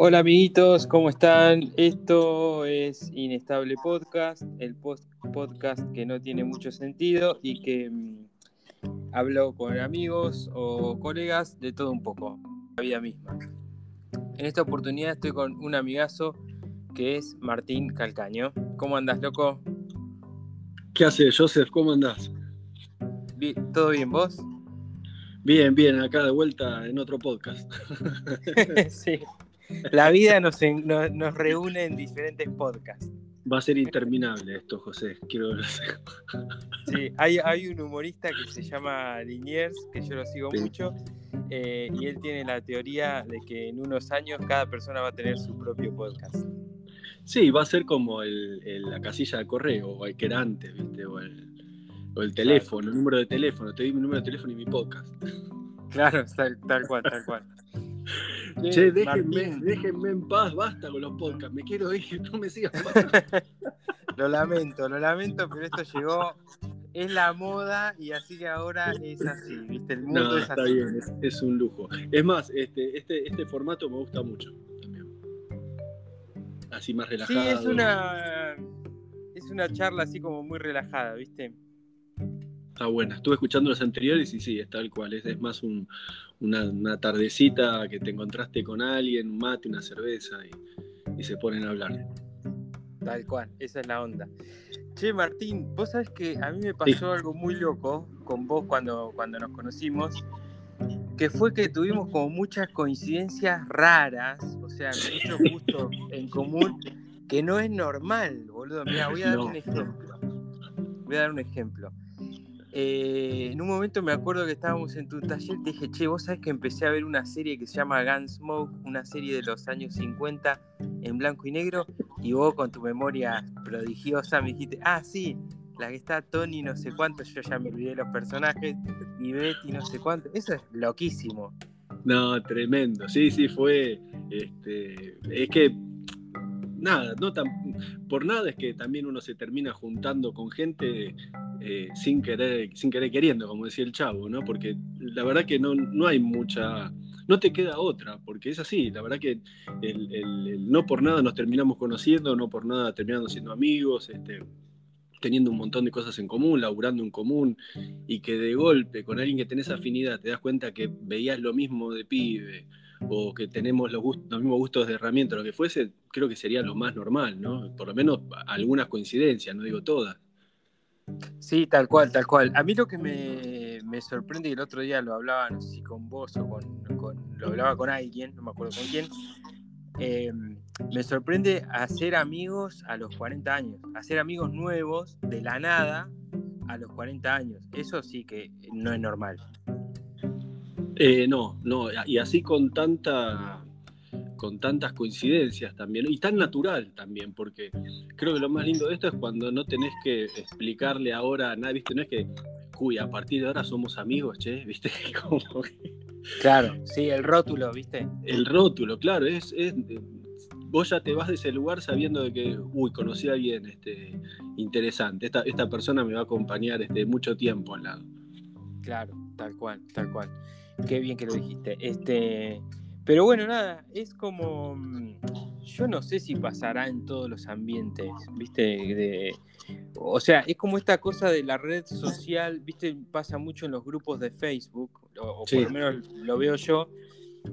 Hola amiguitos, ¿cómo están? Esto es Inestable Podcast, el podcast que no tiene mucho sentido y que mm, hablo con amigos o colegas de todo un poco, la vida misma. En esta oportunidad estoy con un amigazo que es Martín Calcaño. ¿Cómo andas, loco? ¿Qué haces, Joseph? ¿Cómo andás? ¿Todo bien, vos? Bien, bien, acá de vuelta en otro podcast. sí. La vida nos, nos, reúne en diferentes podcasts. Va a ser interminable esto, José. Quiero Sí, hay, hay, un humorista que se llama Liniers, que yo lo sigo mucho, eh, y él tiene la teoría de que en unos años cada persona va a tener su propio podcast. Sí, va a ser como el, la casilla de correo, o el que era antes, ¿viste? O el, o el teléfono, el número de teléfono. Te di mi número de teléfono y mi podcast. Claro, tal, tal cual, tal cual. Che, déjenme, déjenme, en paz, basta con los podcasts, me quiero ir, no me sigas lo lamento, lo lamento, pero esto llegó, es la moda y así que ahora es así, ¿viste? El mundo no, es está bien, es, un lujo. Es más, este, este, este formato me gusta mucho Así más relajado. Sí, es una, es una charla así como muy relajada, ¿viste? Está buena. Estuve escuchando los anteriores y sí, es tal cual. Es, más una, tardecita que te encontraste con alguien, un mate, una cerveza y, se ponen a hablar. Tal cual, esa es la onda. Che, Martín, vos sabés que a mí me pasó algo muy loco con vos cuando, cuando nos conocimos, que fue que tuvimos como muchas coincidencias raras, o sea, muchos gustos en común, que no es normal, boludo. Mira, voy a dar un ejemplo. Voy a dar un ejemplo. Eh, en un momento me acuerdo que estábamos en tu taller, te dije, che, vos sabés que empecé a ver una serie que se llama Gunsmoke, una serie de los años 50 en blanco y negro, y vos con tu memoria prodigiosa me dijiste, ah, sí, la que está Tony no sé cuánto, yo ya me olvidé los personajes, y Betty no sé cuánto, eso es loquísimo. No, tremendo, sí, sí, fue, este, es que nada, no tan, por nada es que también uno se termina juntando con gente eh, sin querer, sin querer queriendo, como decía el chavo, ¿no? Porque la verdad que no, no hay mucha, no te queda otra, porque es así, la verdad que el, no por nada nos terminamos conociendo, no por nada terminando siendo amigos, este, teniendo un montón de cosas en común, laburando en común, y que de golpe con alguien que tenés afinidad te das cuenta que veías lo mismo de pibe, o que tenemos los, los mismos gustos de herramienta, lo que fuese, creo que sería lo más normal, ¿no? Por lo menos algunas coincidencias, no digo todas. Sí, tal cual, tal cual. A mí lo que me, me sorprende, y el otro día lo hablaba, no sé si con vos o con, lo hablaba con alguien, no me acuerdo con quién, eh, me sorprende hacer amigos a los 40 años, hacer amigos nuevos de la nada a los 40 años. Eso sí que no es normal. Eh, no, no, y así con tanta con tantas coincidencias también, y tan natural también, porque creo que lo más lindo de esto es cuando no tenés que explicarle ahora a nadie, ¿viste? No es que, uy, a partir de ahora somos amigos, che, ¿viste? Claro, sí, el rótulo, ¿viste? El rótulo, claro, es, es, vos ya te vas de ese lugar sabiendo de que, uy, conocí a alguien este, interesante, esta, esta persona me va a acompañar este, mucho tiempo al lado. Claro, tal cual, tal cual. Qué bien que lo dijiste. Este, pero bueno, nada, es como. Mm, yo no sé si pasará en todos los ambientes, ¿viste? o sea, es como esta cosa de la red social, ¿viste? Pasa mucho en los grupos de Facebook, o, por lo menos lo veo yo.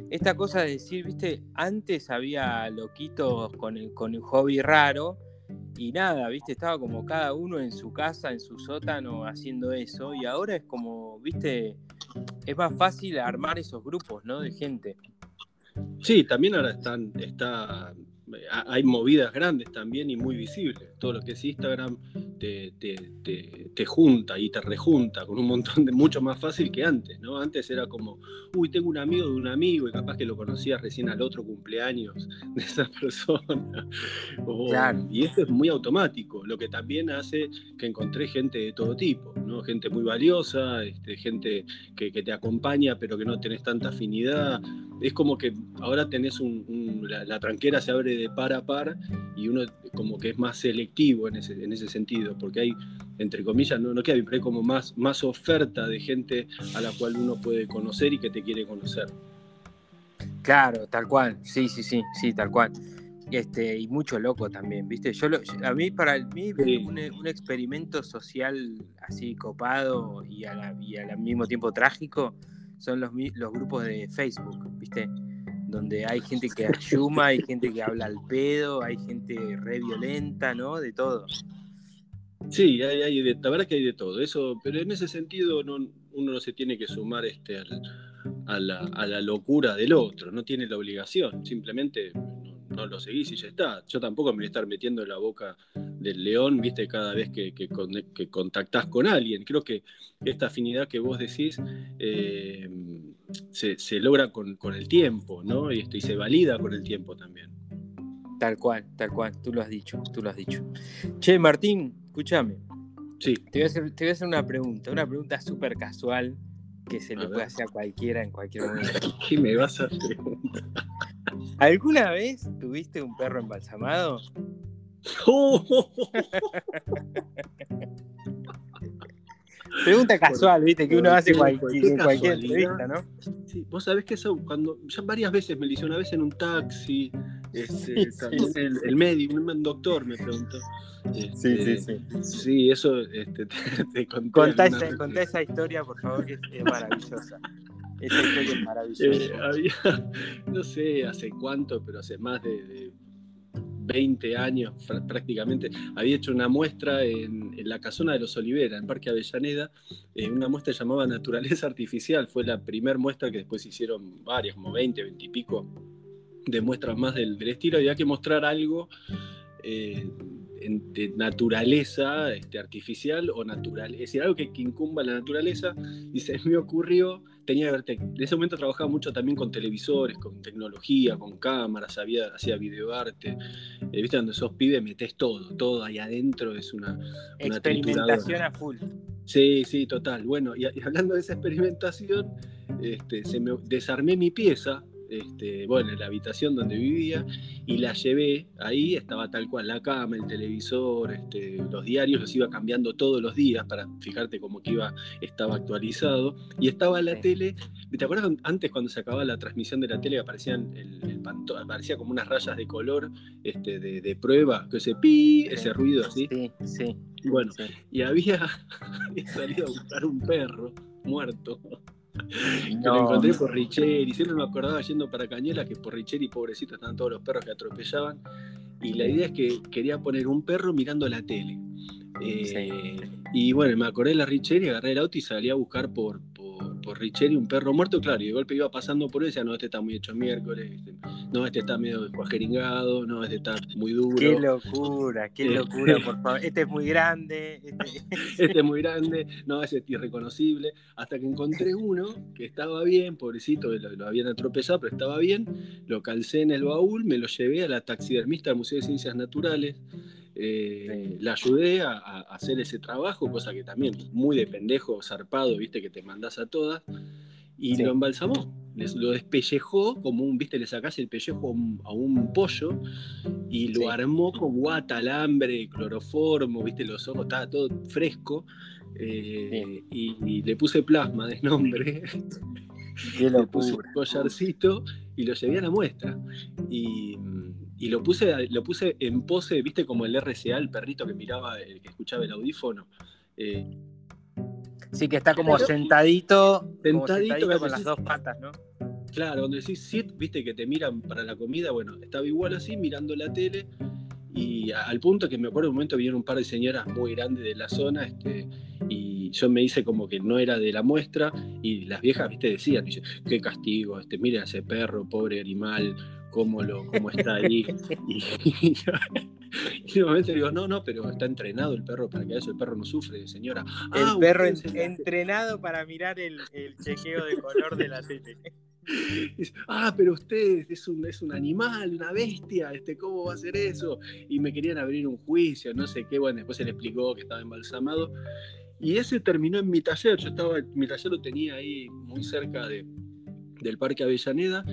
Esta cosa de decir, ¿viste? Antes había loquitos con el, con el hobby raro y nada, ¿viste? Estaba como cada uno en su casa, en su sótano, haciendo eso. Y ahora es como, ¿viste? Es más fácil armar esos grupos, ¿no? De gente. Sí, también ahora están, está hay movidas grandes también y muy visibles. Todo lo que es Instagram te, te, junta y te rejunta con un montón de mucho más fácil que antes, ¿no? Antes era como, uy, tengo un amigo de un amigo y capaz que lo conocías recién al otro cumpleaños de esa persona. Y esto es muy automático, lo que también hace que encontré gente de todo tipo, ¿no? Gente muy valiosa, este, gente que, te acompaña pero que no tenés tanta afinidad. Es como que ahora tenés un, la tranquera se abre de par a par y uno como que es más selectivo en ese, en ese sentido, porque hay, entre comillas, no, no queda pero hay como más, más oferta de gente a la cual uno puede conocer y que te quiere conocer. Claro, tal cual, sí, sí, sí, sí, tal cual. Este, y mucho loco también, ¿viste? Yo, a mí, para mí, un, un, experimento social así copado y, al mismo tiempo trágico son los, los grupos de Facebook, ¿viste? Donde hay gente que ayuma, hay gente que habla al pedo, hay gente re violenta, ¿no? De todo. Sí, hay, hay de, la verdad que hay de todo, eso, pero en ese sentido no, uno no se tiene que sumar este, a, la, a la locura del otro, no tiene la obligación, simplemente no lo seguís y ya está. Yo tampoco me voy a estar metiendo en la boca del león, viste, cada vez que, que, contactás con alguien. Creo que esta afinidad que vos decís eh, se, logra con, el tiempo, ¿no? Y, y se valida con el tiempo también. Tal cual, tal cual, tú lo has dicho, tú lo has dicho. Che, Martín, escúchame. Sí. Te voy a hacer, te voy a hacer una pregunta, una pregunta súper casual que se le puede hacer a cualquiera en cualquier momento. ¿Qué me vas a preguntar? ¿Alguna vez tuviste un perro embalsamado? Pregunta casual, viste, que uno hace cualquier, cualquier entrevista, ¿no? Sí, vos sabés que eso, cuando ya varias veces me lo hice, una vez en un taxi, este, también El, médico, un doctor me preguntó. sí, sí, este, sí. Sí, eso este, te, conté. Contá esa, contá esa, historia, por favor, que es maravillosa. Esa historia es maravillosa. Eh, había, no sé hace cuánto, pero hace más de, 20 años prácticamente, había hecho una muestra en, la casona de los Olivera, en Parque Avellaneda, eh, una muestra llamada Naturaleza Artificial, fue la primera muestra que después hicieron varias, como 20, 20 y pico de muestras más del, estilo, había que mostrar algo eh, de naturaleza este, artificial o natural, es decir, algo que, que incumba la naturaleza, y se me ocurrió tenía que ver, en ese momento trabajaba mucho también con televisores, con tecnología, con cámaras, había, hacía videoarte. Eh, Viste, donde sos pibe metes todo, todo ahí adentro es una, una experimentación a full. Sí, sí, total. Bueno, y, hablando de esa experimentación, este, se me desarmé mi pieza este, bueno, en la habitación donde vivía y la llevé ahí, estaba tal cual la cama, el televisor, este, los diarios los iba cambiando todos los días para fijarte cómo que iba, estaba actualizado y estaba la tele, ¿te acuerdas antes cuando se acababa la transmisión de la tele aparecían el, aparecía como unas rayas de color este, de, prueba, que ese pi, ese ruido así? Sí, sí. Bueno, y había, había salido a buscar un perro muerto que lo encontré por Richeri. Siempre me acordaba yendo para Cañela que por Richeri, pobrecito, estaban todos los perros que atropellaban. Y la idea es que quería poner un perro mirando la tele. Eh, y bueno, me acordé de la Richeri, agarré el auto y salí a buscar por, por Richeri un perro muerto, claro, y de golpe iba pasando por él y decía, no, este está muy hecho miércoles, este, no, este está medio cuajeringado, no, este está muy duro. Qué locura, qué locura, por favor. Este es muy grande. Este, este es muy grande, no, ese es irreconocible. Hasta que encontré uno que estaba bien, pobrecito, lo, lo habían atropellado, pero estaba bien, lo calcé en el baúl, me lo llevé a la taxidermista del Museo de Ciencias Naturales. Eh, la ayudé a, hacer ese trabajo, cosa que también muy de pendejo, zarpado, viste, que te mandás a todas, y lo embalsamó, lo despellejó, como un, viste, le sacás el pellejo a un, pollo, y lo armó con guata, alambre, cloroformo, viste, los ojos, estaba todo fresco, eh, y, le puse plasma de nombre. le puse un collarcito y lo llevé a la muestra. Y y lo puse, lo puse en pose, viste, como el RCA, el perrito que miraba, el que escuchaba el audífono. Eh, sí, que está como sentadito, sentadito, con las dos patas, ¿no? Claro, donde decís sit, viste, que te miran para la comida, bueno, estaba igual así, mirando la tele, y al punto que me acuerdo un momento vinieron un par de señoras muy grandes de la zona, este, y yo me hice como que no era de la muestra, y las viejas, viste, decían, qué castigo, este, mira ese perro, pobre animal, cómo, lo, cómo está ahí. Y, y, momento digo, no, no, pero está entrenado el perro para que eso el perro no sufre, señora. El ah, perro entrenado para mirar el, chequeo de color de la tele. ah, pero usted es un, es un animal, una bestia, este, ¿cómo va a hacer eso? Y me querían abrir un juicio, no sé qué, bueno, después se le explicó que estaba embalsamado. Y ese terminó en mi taller, yo estaba, mi taller lo tenía ahí muy cerca de, del Parque Avellaneda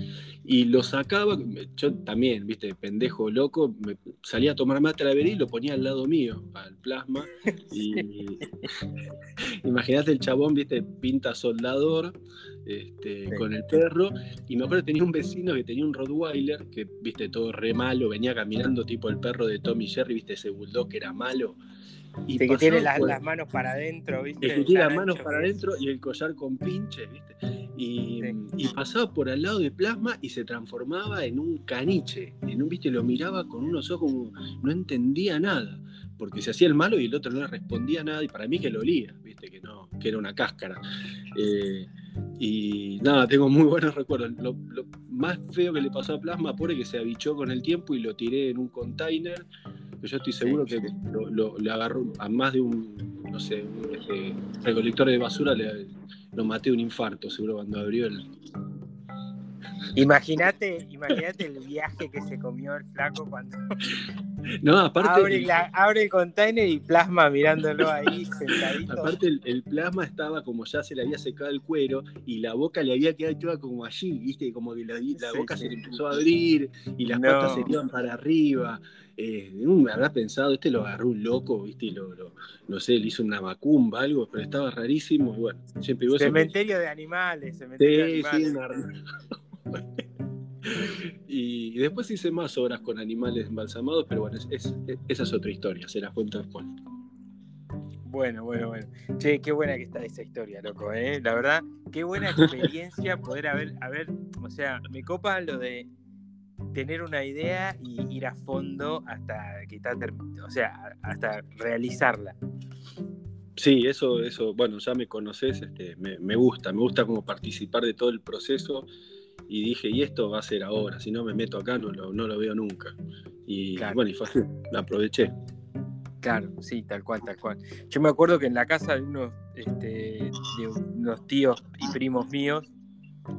y lo sacaba, yo también, viste, pendejo loco, me salía a tomar mate a la vereda y lo ponía al lado mío, al plasma, y, Imagínate el chabón, viste, pinta soldador este, con el perro. Y me acuerdo que tenía un vecino que tenía un Rottweiler, que viste, todo re malo, venía caminando tipo el perro de Tommy Jerry, viste, ese bulldog que era malo. Y que tiene las, manos para adentro, ¿viste? Que tiene las manos para adentro y el collar con pinches, ¿viste? Y, pasaba por al lado de plasma y se transformaba en un caniche. En un, ¿viste? Lo miraba con unos ojos como no entendía nada. Porque se hacía el malo y el otro no le respondía nada. Y para mí que lo olía, ¿viste? Que, no, que era una cáscara. Eh, y nada, tengo muy buenos recuerdos. Lo, más feo que le pasó a Plasma, pobre que se abichó con el tiempo y lo tiré en un container. yo estoy seguro que lo, le agarró a más de un, no sé, un este, recolector de basura, le, lo maté un infarto, seguro cuando abrió el, Imagínate, imagínate el viaje que se comió el flaco cuando no, aparte, abre, el container y plasma mirándolo ahí sentadito. Aparte el, plasma estaba como ya se le había secado el cuero y la boca le había quedado toda como allí, viste, como que la, boca se le empezó a abrir y las patas se iban para arriba. Eh, me habrá pensado, este lo agarró un loco, viste, y lo, no sé, le hizo una macumba, algo, pero estaba rarísimo y bueno, siempre Cementerio de animales, cementerio de animales. y después hice más obras con animales embalsamados, pero bueno, esa es otra historia, se las cuento después. Bueno, bueno, bueno. Che, qué buena que está esa historia, loco, ¿eh? La verdad, qué buena experiencia poder haber, haber, o sea, me copa lo de tener una idea y ir a fondo hasta que está, o sea, hasta realizarla. Sí, eso, eso, bueno, ya me conoces, este, me, me, gusta, me gusta como participar de todo el proceso y dije, y esto va a ser ahora, si no me meto acá no lo, no lo veo nunca. Y bueno, y fue así, la aproveché. Claro, sí, tal cual, tal cual. Yo me acuerdo que en la casa de unos, este, de unos tíos y primos míos,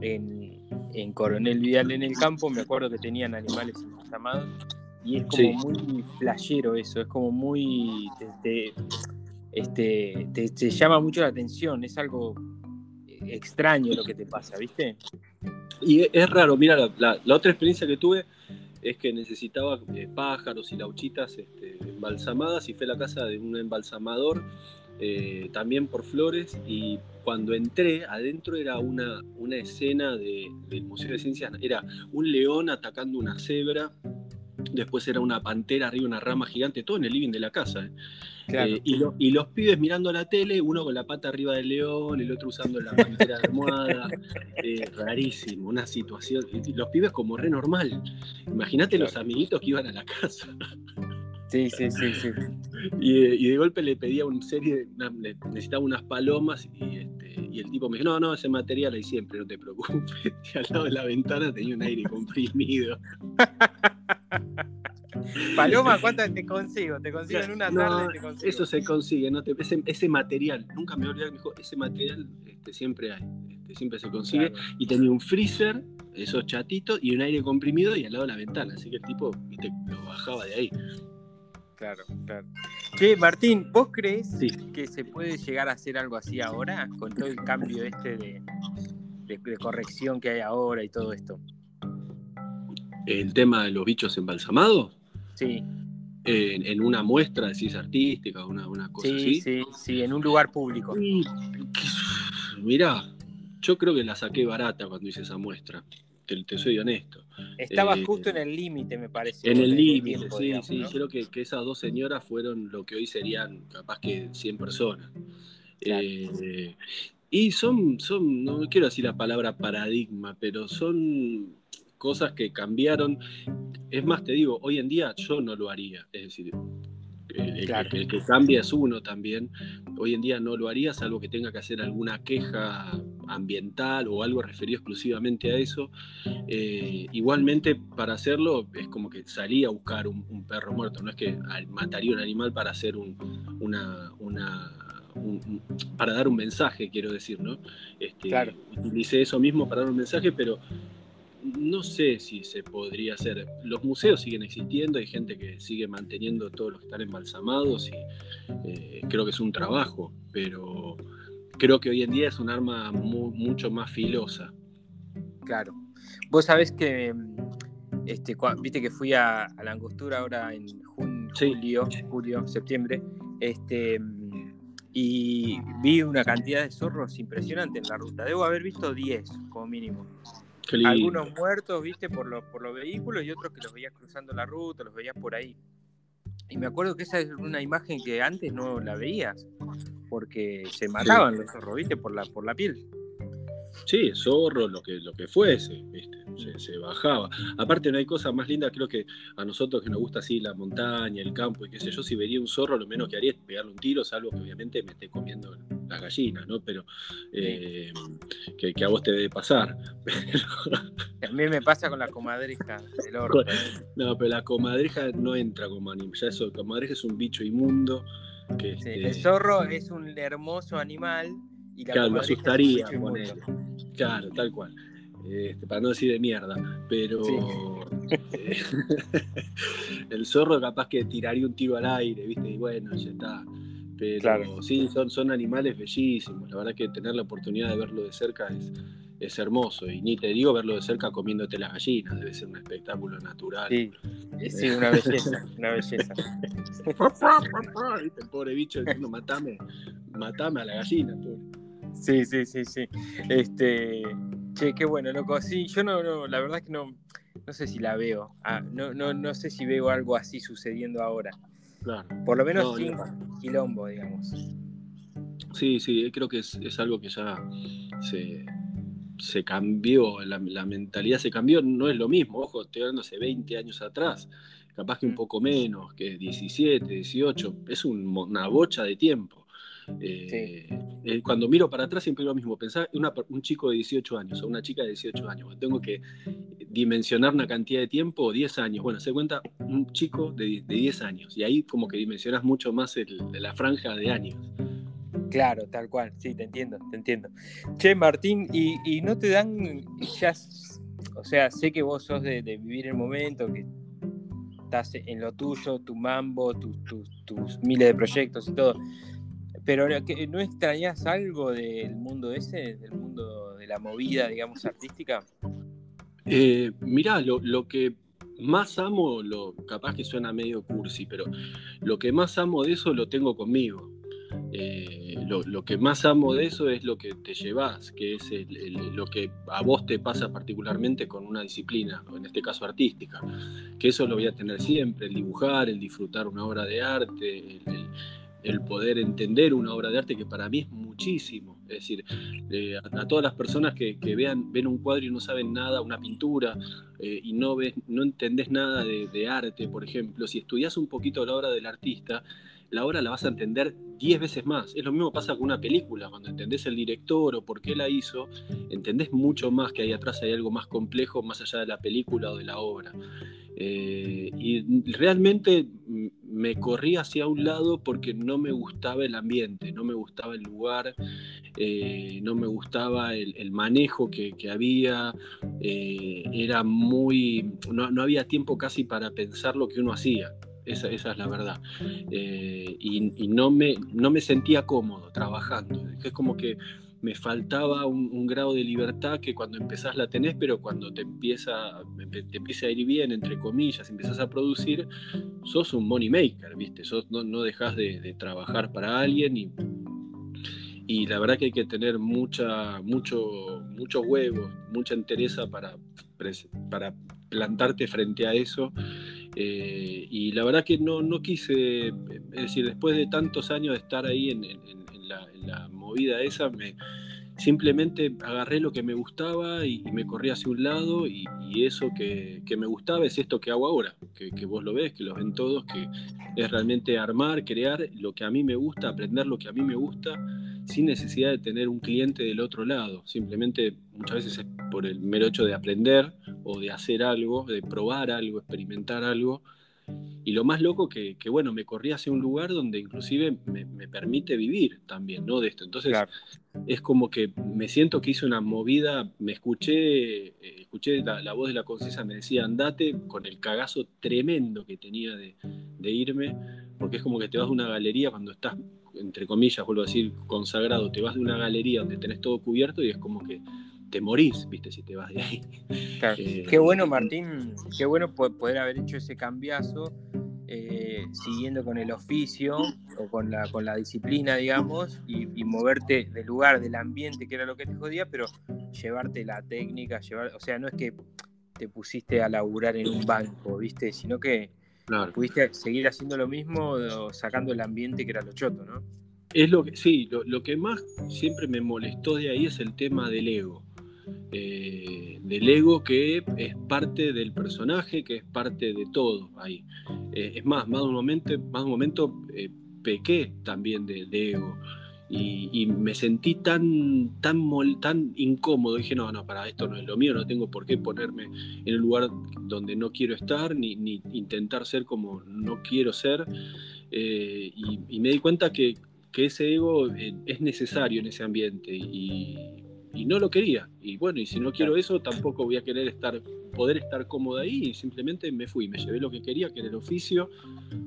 en, en Coronel Vidal en el campo, me acuerdo que tenían animales llamados y es como muy flashero eso, es como muy... este, te, te llama mucho la atención, es algo extraño lo que te pasa, ¿viste? Y es raro, mira, la, otra experiencia que tuve es que necesitaba eh, pájaros y lauchitas este, embalsamadas y fue a la casa de un embalsamador eh, también por flores y cuando entré adentro era una, una escena del Museo de Ciencias, era un león atacando una cebra, después era una pantera arriba una rama gigante, todo en el living de la casa. ¿eh? Eh, y, los pibes mirando la tele, uno con la pata arriba del león, el otro usando la pantera de almohada. Eh, rarísimo, una situación. los pibes como re normal. Imagínate los amiguitos que iban a la casa. Sí, sí, sí, sí. Y, de golpe le pedía una serie, necesitaba unas palomas y, este, y el tipo me dijo, no, no, ese material hay siempre, no te preocupes. Y al lado de la ventana tenía un aire comprimido. Paloma, ¿cuántas te consigo? Te consigo en una tarde. Te consigo. Eso se consigue, ¿no? ese, material, nunca me olvidar, me ese material este, siempre hay, este, siempre se consigue. Y tenía un freezer, esos chatitos, y un aire comprimido y al lado de la ventana. Así que el tipo ¿viste? lo bajaba de ahí. Claro, claro. Che, Martín, ¿vos crees que se puede llegar a hacer algo así ahora? Con todo el cambio este de, de corrección que hay ahora y todo esto. ¿El tema de los bichos embalsamados? Sí. En, una muestra, decís, artística, una, una cosa así. Sí, sí, en un lugar público. mirá, yo creo que la saqué barata cuando hice esa muestra. Te, soy honesto. Estaba eh, justo en el límite, me parece. En el límite, sí, sí. Creo que, esas dos señoras fueron lo que hoy serían capaz que 100 personas. Eh, y son, son, no quiero decir la palabra paradigma, pero son cosas que cambiaron. Es más, te digo, hoy en día yo no lo haría. Es decir, el, que cambia es uno también. Hoy en día no lo haría, salvo que tenga que hacer alguna queja ambiental o algo referido exclusivamente a eso. Eh, igualmente, para hacerlo, es como que salía a buscar un, perro muerto. No es que mataría un animal para hacer una, para dar un mensaje, quiero decir, ¿no? Este, claro. Utilicé eso mismo para dar un mensaje, pero no sé si se podría hacer. Los museos siguen existiendo, hay gente que sigue manteniendo todos los que están embalsamados y eh, creo que es un trabajo, pero creo que hoy en día es un arma mucho más filosa. Claro. Vos sabés que, este, viste que fui a, la angostura ahora en julio, julio, septiembre, este, y vi una cantidad de zorros impresionante en la ruta. Debo haber visto 10 como mínimo. Algunos muertos, viste, por, los por los vehículos y otros que los veías cruzando la ruta, los veías por ahí. Y me acuerdo que esa es una imagen que antes no la veías, porque se mataban los zorros, viste, por la, por la piel. Sí, zorro, lo que, lo que fuese, ¿viste? Se, bajaba. Aparte no hay cosa más linda, creo que a nosotros que nos gusta así la montaña, el campo y qué sé yo, si vería un zorro lo menos que haría es pegarle un tiro, salvo que obviamente me esté comiendo las gallinas, ¿no? Pero eh, que, a vos te debe pasar. A mí me pasa con la comadreja del No, pero la comadreja no entra como animal, ya eso, la comadreja es un bicho inmundo. Que, este El zorro es un hermoso animal y claro, me asustaría Claro, tal cual. Este, para no decir de mierda, pero eh, el zorro capaz que tiraría un tiro al aire, ¿viste? Y bueno, ya está. Pero sí, son, son animales bellísimos. La verdad que tener la oportunidad de verlo de cerca es, es hermoso. Y ni te digo verlo de cerca comiéndote las gallinas, debe ser un espectáculo natural. Sí, sí una belleza, una belleza. el pobre bicho diciendo, matame, matame a la gallina. Sí, sí, sí, sí. Este, che, qué bueno, loco. Sí, yo no, no, la verdad es que no, no sé si la veo. Ah, no, no, no sé si veo algo así sucediendo ahora. Claro. Por lo menos sin quilombo, digamos. Sí, sí, creo que es, es algo que ya se, se cambió, la, mentalidad se cambió, no es lo mismo, ojo, estoy hablando hace 20 años atrás, capaz que un mm. poco menos, que 17, 18, es una bocha de tiempo. Eh, eh, cuando miro para atrás siempre lo mismo, pensar un chico de 18 años o una chica de 18 años, tengo que dimensionar una cantidad de tiempo, 10 años, bueno, se cuenta un chico de, 10 años y ahí como que dimensionas mucho más la franja de años. Claro, tal cual, sí, te entiendo, te entiendo. Che, Martín, ¿y, no te dan ya, o sea, sé que vos sos de, vivir el momento, que estás en lo tuyo, tu mambo, tus miles de proyectos y todo, pero ¿no extrañas algo del mundo ese, del mundo de la movida, digamos, artística? Eh, mirá, lo, que más amo, lo, capaz que suena medio cursi, pero lo que más amo de eso lo tengo conmigo. Eh, lo, que más amo de eso es lo que te llevas, que es lo que a vos te pasa particularmente con una disciplina, en este caso artística, que eso lo voy a tener siempre, el dibujar, el disfrutar una obra de arte, el el poder entender una obra de arte que para mí es muchísimo. Es decir, eh, a, todas las personas que, vean, ven un cuadro y no saben nada, una pintura, eh, y no, ves, no entendés nada de, arte, por ejemplo, si estudias un poquito la obra del artista, la obra la vas a entender diez veces más. Es lo mismo pasa con una película, cuando entendés el director o por qué la hizo, entendés mucho más que ahí atrás hay algo más complejo más allá de la película o de la obra. Eh, y realmente me corrí hacia un lado porque no me gustaba el ambiente, no me gustaba el lugar, eh, no me gustaba el, manejo que, había, eh, era muy, no, había tiempo casi para pensar lo que uno hacía. Esa, es la verdad. y, no, me, no me sentía cómodo trabajando. Es como que me faltaba un, grado de libertad que cuando empezás la tenés, pero cuando te empieza, te empieza a ir bien, entre comillas, empezás a producir, sos un money maker, ¿viste? Sos, no, no dejas de, trabajar para alguien y, y la verdad que hay que tener mucha, mucho, muchos huevos, mucha entereza para, para plantarte frente a eso. Eh, y la verdad que no, no quise, es decir, después de tantos años de estar ahí en, la, movida esa, me, simplemente agarré lo que me gustaba y, me corrí hacia un lado y, eso que, me gustaba es esto que hago ahora, que, que, vos lo ves, que lo ven todos, que es realmente armar, crear lo que a mí me gusta, aprender lo que a mí me gusta, sin necesidad de tener un cliente del otro lado, simplemente muchas veces es por el mero hecho de aprender o de hacer algo, de probar algo, experimentar algo y lo más loco que, que bueno, me corrí hacia un lugar donde inclusive me, permite vivir también, ¿no? De esto. Entonces, es como que me siento que hice una movida, me escuché, eh, escuché la, voz de la conciencia, me decía, andate con el cagazo tremendo que tenía de, de irme, porque es como que te vas de una galería cuando estás, entre comillas, vuelvo a decir, consagrado, te vas de una galería donde tenés todo cubierto y es como que te morís, viste, si te vas de ahí. Eh, qué bueno, Martín, qué bueno poder haber hecho ese cambiazo eh, siguiendo con el oficio o con la, con la disciplina, digamos, y, moverte del lugar, del ambiente, que era lo que te jodía, pero llevarte la técnica, llevar, o sea, no es que te pusiste a laburar en un banco, ¿viste? Sino que pudiste seguir haciendo lo mismo, sacando el ambiente que era lo choto, ¿no? Es lo que, sí, lo que más siempre me molestó de ahí es el tema del ego eh, del ego que es parte del personaje, que es parte de todo ahí. Eh, es más, más de un momento, más un momento eh, pequé también de, ego. Y, me sentí tan, tan, tan incómodo. Dije, no, no, para esto no es lo mío, no tengo por qué ponerme en un lugar donde no quiero estar, ni, intentar ser como no quiero ser. y, me di cuenta que, que ese ego es necesario en ese ambiente. Y, y no lo quería. Y bueno, y si no quiero eso, tampoco voy a querer estar, poder estar cómodo ahí. Y simplemente me fui, me llevé lo que quería, que era el oficio,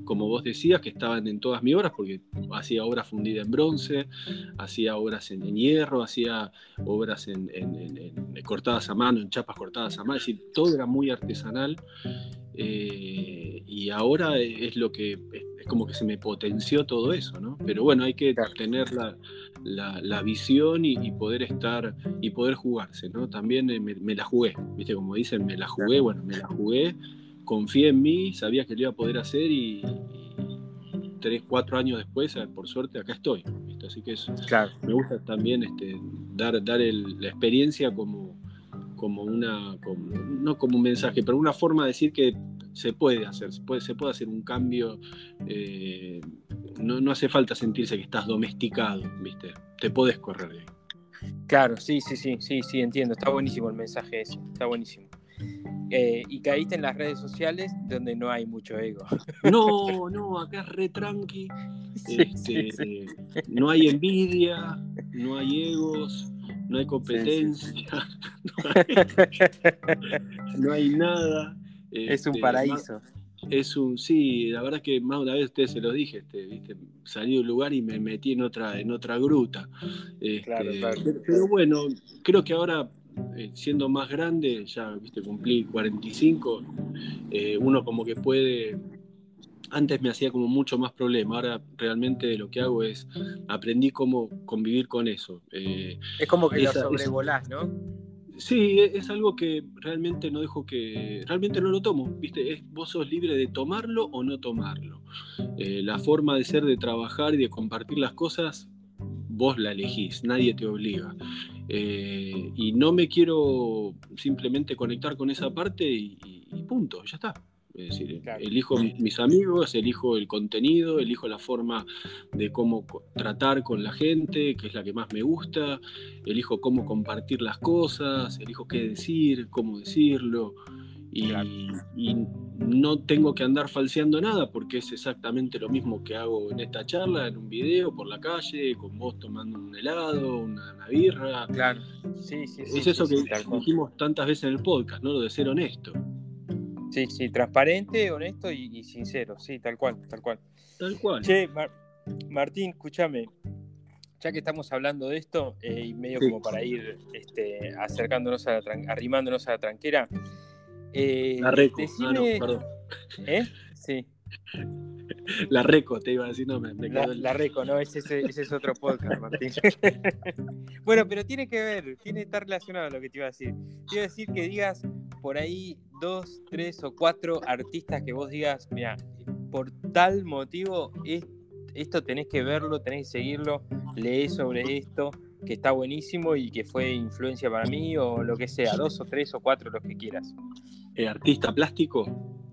como vos decías, que estaban en todas mis obras, porque hacía obras fundidas en bronce, hacía obras en, hierro, hacía obras en, cortadas a mano, en chapas cortadas a mano, es decir, todo era muy artesanal. Eh, y ahora es lo que es como que se me potenció todo eso, ¿no? Pero bueno, hay que tener la, visión y, poder estar y poder jugarse, ¿no? También eh, me, la jugué, ¿viste? Como dicen, me la jugué, bueno, me la jugué, confié en mí, sabía que lo iba a poder hacer y, tres, cuatro años después, eh, por suerte, acá estoy, ¿viste? Así que eso, me gusta también este, dar, dar la experiencia como como una, no como un mensaje, pero una forma de decir que se puede hacer, se puede, se puede hacer un cambio, eh, no, hace falta sentirse que estás domesticado, ¿viste? Te puedes correr de Claro, sí, sí, sí, sí, sí, entiendo, está buenísimo el mensaje ese, está buenísimo. Eh, y caíste en las redes sociales donde no hay mucho ego. No, no, acá es re tranqui. Este, no hay envidia, no hay egos, no hay competencia, no, hay, nada. Es un este, paraíso. es un, sí, la verdad que más una vez ustedes se lo dije, este, salí de un lugar y me metí en otra, en otra gruta. Este, pero, bueno, creo que ahora eh, siendo más grande, ya viste, cumplí 45, eh, uno como que puede antes me hacía como mucho más problema, ahora realmente lo que hago es aprendí cómo convivir con eso. Eh, es como que lo sobrevolás, ¿no? Sí, e, es, algo que realmente no dejo que, realmente no lo tomo, ¿viste? Es, vos sos libre de tomarlo o no tomarlo. Eh, la forma de ser, de trabajar y de compartir las cosas, vos la elegís, nadie te obliga. Eh, y no me quiero simplemente conectar con esa parte y punto, ya está. Es decir, elijo mis amigos, elijo el contenido, elijo la forma de cómo tratar con la gente, que es la que más me gusta, elijo cómo compartir las cosas, elijo qué decir, cómo decirlo. Y, no tengo que andar falseando nada porque es exactamente lo mismo que hago en esta charla, en un video, por la calle, con vos tomando un helado, una, birra. Claro, sí, sí. Es eso que dijimos tantas veces en el podcast, ¿no? Lo de ser honesto. Sí, sí, transparente, honesto y, sincero, sí, tal cual, tal cual. Tal cual. Che, Martín, escúchame, ya que estamos hablando de esto, eh, y medio como para ir este, acercándonos a la arrimándonos a la tranquera. Eh, la reco, ah, no, perdón. ¿Eh? Sí. La Reco, te iba a decir, no, me, la, Reco, no, ese, es otro podcast, Martín. bueno, pero tiene que ver, tiene que estar relacionado a lo que te iba a decir. Te iba a decir que digas por ahí dos, tres o cuatro artistas que vos digas, mira, por tal motivo esto tenés que verlo, tenés que seguirlo, lees sobre esto, que está buenísimo y que fue influencia para mí o lo que sea, dos o tres o cuatro, los que quieras. Eh, ¿Artista plástico?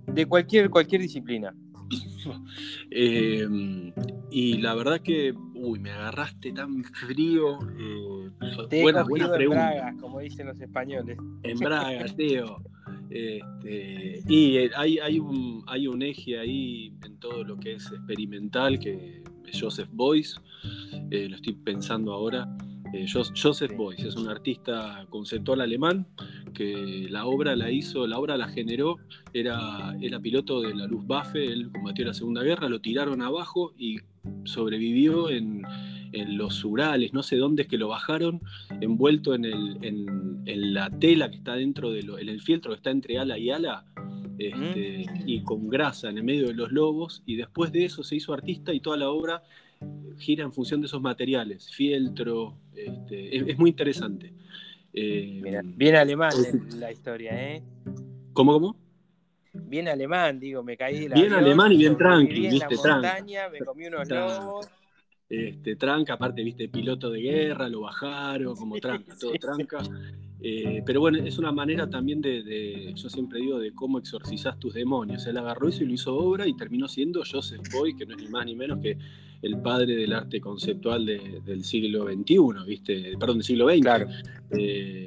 De cualquier, cualquier disciplina. Em, y la verdad que, uy, me agarraste tan frío. Eh, Te buena, buena En Braga, como dicen los españoles. En Braga, Teo. Este, y eh, hay, hay, un, hay un eje ahí en todo lo que es experimental, que Joseph Boyce, eh, lo estoy pensando ahora. Eh, Joseph Boyce es un artista conceptual alemán que la obra la hizo, la obra la generó, era, era piloto de la Luftwaffe, él combatió la Segunda Guerra, lo tiraron abajo y sobrevivió en, los Urales, no sé dónde es que lo bajaron, envuelto en, el, en, la tela que está dentro del el fieltro que está entre ala y ala, este, y con grasa en el medio de los lobos, y después de eso se hizo artista y toda la obra gira en función de esos materiales, fieltro, este, es, muy interesante. Eh, bien alemán la historia, ¿eh? ¿Cómo, cómo? Bien alemán, digo, me caí Bien alemán y bien tranqui, viste, montaña, me comí unos lobos. Este, tranca, aparte, viste, piloto de guerra, lo bajaron, como tranca, todo tranca. Eh, pero bueno, es una manera también de, yo siempre digo, de cómo exorcizás tus demonios. Él agarró eso y lo hizo obra y terminó siendo Joseph Boy, que no es ni más ni menos que el padre del arte conceptual del siglo XXI, ¿viste? Perdón, del siglo XX. Claro. Eh,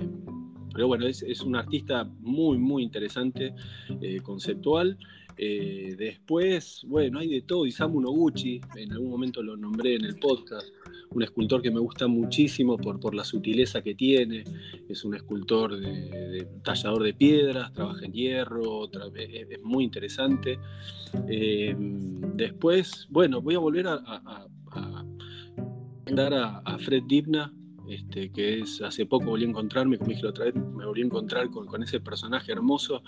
pero bueno, es, un artista muy, muy interesante, eh, conceptual. Eh, después, bueno, hay de todo. Isamu Noguchi, en algún momento lo nombré en el podcast, un escultor que me gusta muchísimo por, por la sutileza que tiene. Es un escultor de, tallador de piedras, trabaja en hierro, es, muy interesante. Eh, después, bueno, voy a volver a, a, a, a Fred Dibna, este, que es hace poco volví a encontrarme, como dije la otra vez, me volví a encontrar con, ese personaje hermoso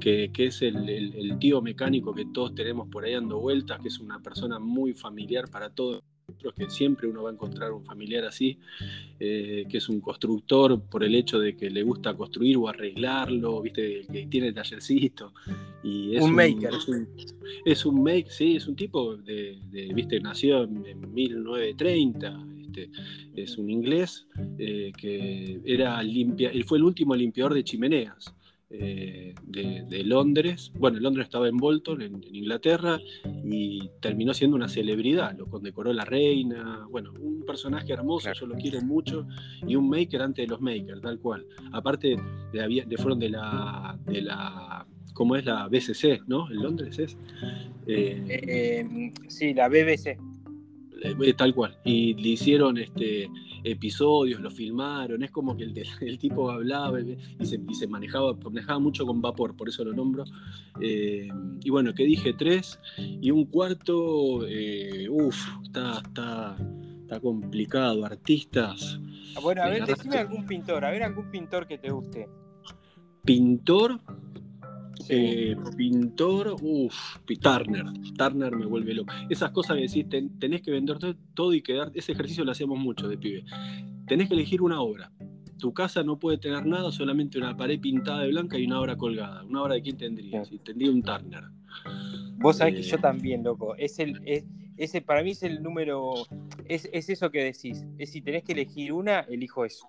que, es el, tío mecánico que todos tenemos por ahí dando vueltas, que es una persona muy familiar para todos que siempre uno va a encontrar un familiar así, eh, que es un constructor por el hecho de que le gusta construir o arreglarlo, viste, que tiene tallercito. Y es un, maker. Es un, maker, sí, es un tipo de, viste, nació en, en 1930, este, es un inglés eh, que era limpia, él fue el último limpiador de chimeneas. Eh, de, Londres. Bueno, Londres estaba en Bolton, en, Inglaterra, y terminó siendo una celebridad. Lo condecoró la reina. Bueno, un personaje hermoso, yo lo quiero mucho, y un maker antes de los makers, tal cual. Aparte, de, de fueron de la, de la ¿cómo es la BCC, ¿no? En Londres es. Eh, sí, la BBC. Eh, tal cual. Y le hicieron este, episodios, lo filmaron. Es como que el, tipo hablaba y se, manejaba, manejaba mucho con vapor, por eso lo nombro. Eh, y bueno, que dije tres. Y un cuarto, eh, uff, está, está, está complicado. Artistas. Ah, bueno, a ver, decime algún pintor, a ver algún pintor que te guste. Pintor, eh, pintor, uff, Turner. Turner me vuelve loco. Esas cosas que decís, tenés que vender todo y quedar. Ese ejercicio lo hacemos mucho de pibe. Tenés que elegir una obra. Tu casa no puede tener nada, solamente una pared pintada de blanca y una obra colgada. ¿Una obra de quién tendrías? Y tendría un Turner. Vos sabés que yo eh, también, loco. Es el, ese para mí es el número. Es, eso que decís. Es si tenés que elegir una, elijo eso.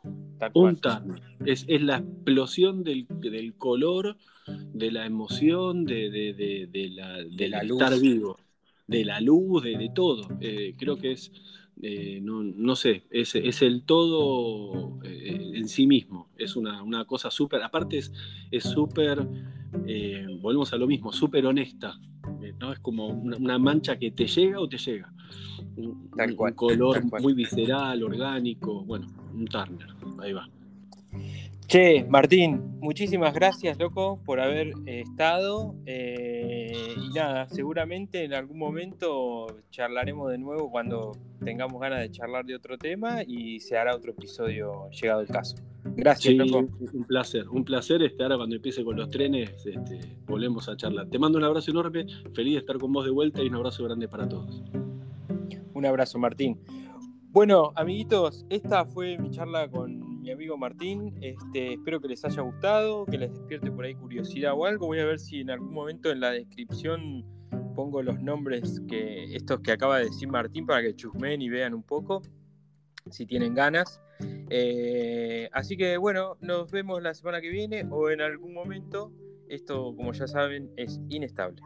un Turner. Es, la explosión del, del color de la emoción, de, de, la, de la estar vivo, de la luz, de, todo. Eh, creo que es, eh, no, sé, es, el todo eh, en sí mismo. Es una, cosa súper, aparte es súper, volvemos a lo mismo, súper honesta. ¿No? Es como una, mancha que te llega o te llega. Un, un color muy visceral, orgánico, bueno, un Turner, ahí va. Che, Martín, muchísimas gracias, loco, por haber eh, estado. Eh, y nada, seguramente en algún momento charlaremos de nuevo cuando tengamos ganas de charlar de otro tema y se hará otro episodio llegado el caso. Gracias, loco. Un placer, un placer. Este, ahora cuando empiece con los trenes, este, volvemos a charlar. Te mando un abrazo enorme, feliz de estar con vos de vuelta y un abrazo grande para todos. Un abrazo, Martín. Bueno, amiguitos, esta fue mi charla con mi amigo Martín. Este, espero que les haya gustado, que les despierte por ahí curiosidad o algo. Voy a ver si en algún momento en la descripción pongo los nombres que estos que acaba de decir Martín para que chusmen y vean un poco, si tienen ganas. Eh, así que bueno, nos vemos la semana que viene o en algún momento. Esto, como ya saben, es inestable.